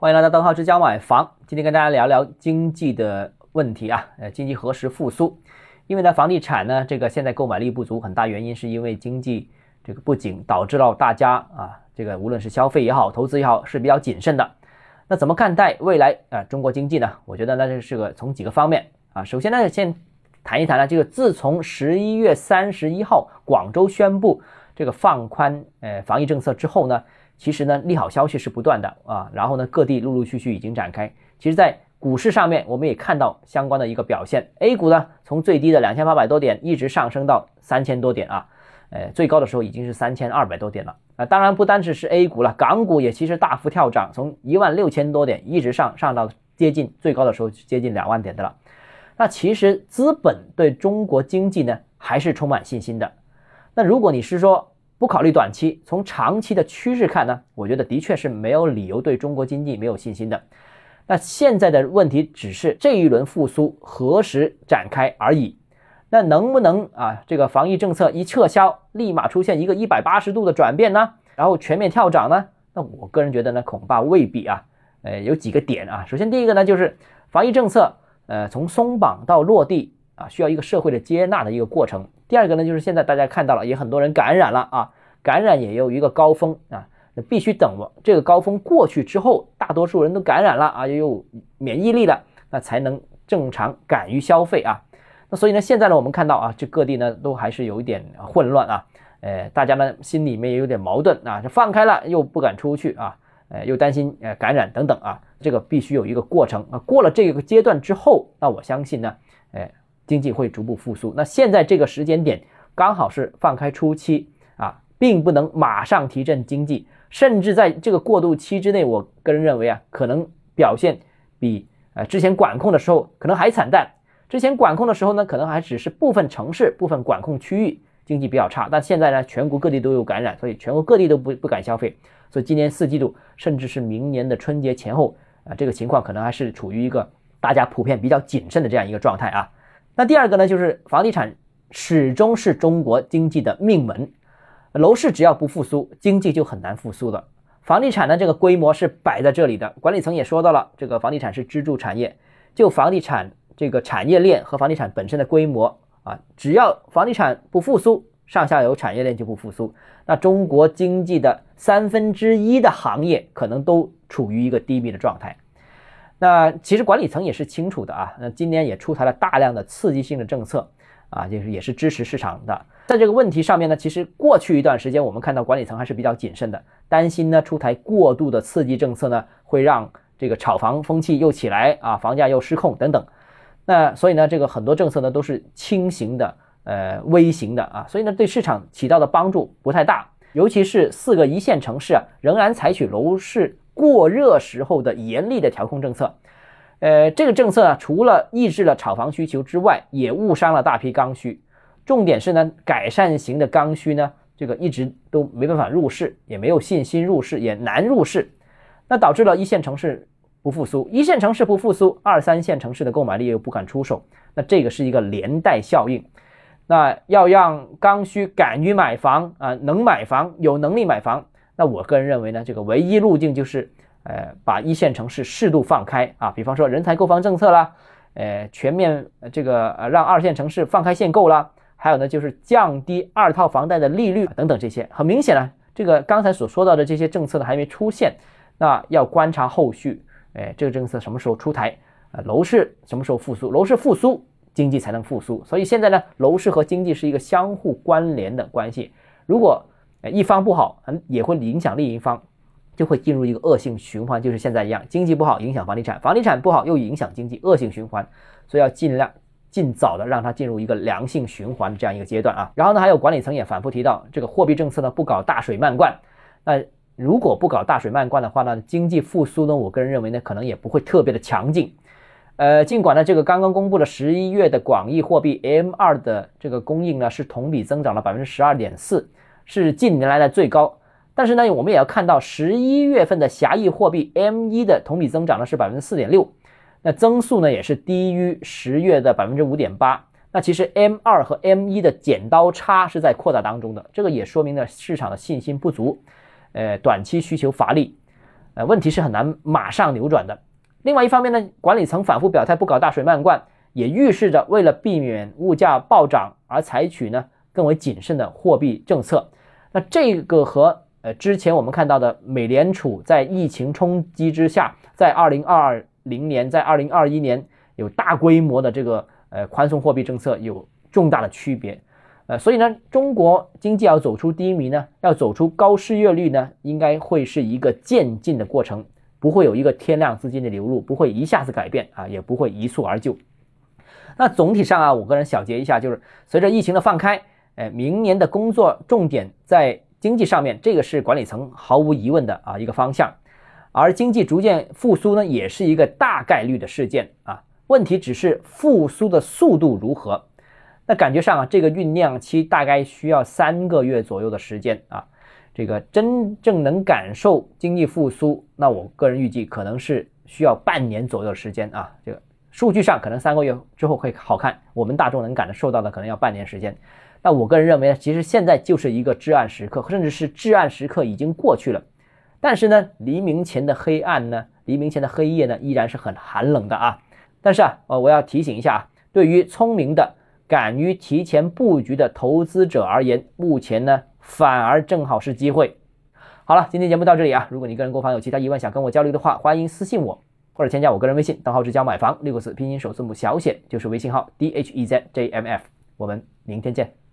欢迎来到邓浩之家买房。今天跟大家聊聊经济的问题啊，呃，经济何时复苏？因为呢，房地产呢，这个现在购买力不足，很大原因是因为经济这个不景，导致了大家啊，这个无论是消费也好，投资也好，是比较谨慎的。那怎么看待未来啊中国经济呢？我觉得那这是个从几个方面啊，首先呢，先谈一谈呢，这个自从十一月三十一号广州宣布这个放宽呃防疫政策之后呢，其实呢利好消息是不断的啊，然后呢各地陆陆续续已经展开。其实，在股市上面，我们也看到相关的一个表现，A 股呢从最低的两千八百多点一直上升到三千多点啊，呃最高的时候已经是三千二百多点了。啊，当然不单只是 A 股了，港股也其实大幅跳涨，从一万六千多点一直上上到接近最高的时候接近两万点的了。那其实资本对中国经济呢还是充满信心的。那如果你是说不考虑短期，从长期的趋势看呢，我觉得的确是没有理由对中国经济没有信心的。那现在的问题只是这一轮复苏何时展开而已。那能不能啊？这个防疫政策一撤销，立马出现一个一百八十度的转变呢？然后全面跳涨呢？那我个人觉得呢，恐怕未必啊。呃，有几个点啊。首先，第一个呢，就是防疫政策，呃，从松绑到落地啊，需要一个社会的接纳的一个过程。第二个呢，就是现在大家看到了，也很多人感染了啊，感染也有一个高峰啊，那必须等这个高峰过去之后，大多数人都感染了啊，又有免疫力了，那才能正常敢于消费啊。那所以呢，现在呢，我们看到啊，这各地呢都还是有一点混乱啊，呃，大家呢心里面也有点矛盾啊，这放开了又不敢出去啊，呃，又担心呃感染等等啊，这个必须有一个过程啊，过了这个阶段之后，那我相信呢，经济会逐步复苏。那现在这个时间点刚好是放开初期啊，并不能马上提振经济，甚至在这个过渡期之内，我个人认为啊，可能表现比呃之前管控的时候可能还惨淡。之前管控的时候呢，可能还只是部分城市、部分管控区域经济比较差，但现在呢，全国各地都有感染，所以全国各地都不不敢消费，所以今年四季度，甚至是明年的春节前后啊，这个情况可能还是处于一个大家普遍比较谨慎的这样一个状态啊。那第二个呢，就是房地产始终是中国经济的命门，楼市只要不复苏，经济就很难复苏的。房地产的这个规模是摆在这里的，管理层也说到了，这个房地产是支柱产业，就房地产。这个产业链和房地产本身的规模啊，只要房地产不复苏，上下游产业链就不复苏，那中国经济的三分之一的行业可能都处于一个低迷的状态。那其实管理层也是清楚的啊，那今年也出台了大量的刺激性的政策啊，就是也是支持市场的。在这个问题上面呢，其实过去一段时间我们看到管理层还是比较谨慎的，担心呢出台过度的刺激政策呢，会让这个炒房风气又起来啊，房价又失控等等。那所以呢，这个很多政策呢都是轻型的，呃，微型的啊，所以呢对市场起到的帮助不太大，尤其是四个一线城市啊，仍然采取楼市过热时候的严厉的调控政策，呃，这个政策啊，除了抑制了炒房需求之外，也误伤了大批刚需。重点是呢，改善型的刚需呢，这个一直都没办法入市，也没有信心入市，也难入市，那导致了一线城市。不复苏，一线城市不复苏，二三线城市的购买力又不敢出手，那这个是一个连带效应。那要让刚需敢于买房啊，能买房，有能力买房，那我个人认为呢，这个唯一路径就是，呃，把一线城市适度放开啊，比方说人才购房政策啦，呃，全面这个呃让二线城市放开限购啦，还有呢就是降低二套房贷的利率等等这些。很明显呢，这个刚才所说到的这些政策呢还没出现，那要观察后续。哎，这个政策什么时候出台啊？楼市什么时候复苏？楼市复苏，经济才能复苏。所以现在呢，楼市和经济是一个相互关联的关系。如果一方不好，也会影响另一方，就会进入一个恶性循环，就是现在一样，经济不好影响房地产，房地产不好又影响经济，恶性循环。所以要尽量尽早的让它进入一个良性循环的这样一个阶段啊。然后呢，还有管理层也反复提到，这个货币政策呢不搞大水漫灌，那。如果不搞大水漫灌的话呢，经济复苏呢，我个人认为呢，可能也不会特别的强劲。呃，尽管呢，这个刚刚公布的十一月的广义货币 M2 的这个供应呢，是同比增长了百分之十二点四，是近年来的最高。但是呢，我们也要看到十一月份的狭义货币 M1 的同比增长呢是百分之四点六，那增速呢也是低于十月的百分之五点八。那其实 M2 和 M1 的剪刀差是在扩大当中的，这个也说明了市场的信心不足。呃，短期需求乏力，呃，问题是很难马上扭转的。另外一方面呢，管理层反复表态不搞大水漫灌，也预示着为了避免物价暴涨而采取呢更为谨慎的货币政策。那这个和呃之前我们看到的美联储在疫情冲击之下，在二零二零年、在二零二一年有大规模的这个呃宽松货币政策有重大的区别。呃，所以呢，中国经济要走出低迷呢，要走出高失业率呢，应该会是一个渐进的过程。不会有一个天量资金的流入，不会一下子改变啊，也不会一蹴而就。那总体上啊，我个人小结一下，就是随着疫情的放开，哎，明年的工作重点在经济上面，这个是管理层毫无疑问的啊一个方向。而经济逐渐复苏呢，也是一个大概率的事件啊。问题只是复苏的速度如何。那感觉上啊，这个酝酿期大概需要三个月左右的时间啊。这个真正能感受经济复苏，那我个人预计可能是需要半年左右的时间啊。这个数据上可能三个月之后会好看，我们大众能感受到的可能要半年时间。那我个人认为呢，其实现在就是一个至暗时刻，甚至是至暗时刻已经过去了。但是呢，黎明前的黑暗呢，黎明前的黑夜呢，依然是很寒冷的啊。但是啊，呃，我要提醒一下啊，对于聪明的、敢于提前布局的投资者而言，目前呢。反而正好是机会。好了，今天节目到这里啊。如果你个人购房有其他疑问想跟我交流的话，欢迎私信我或者添加我个人微信，账号是教买房六个字拼音首字母小写就是微信号 d h e z j m f。我们明天见。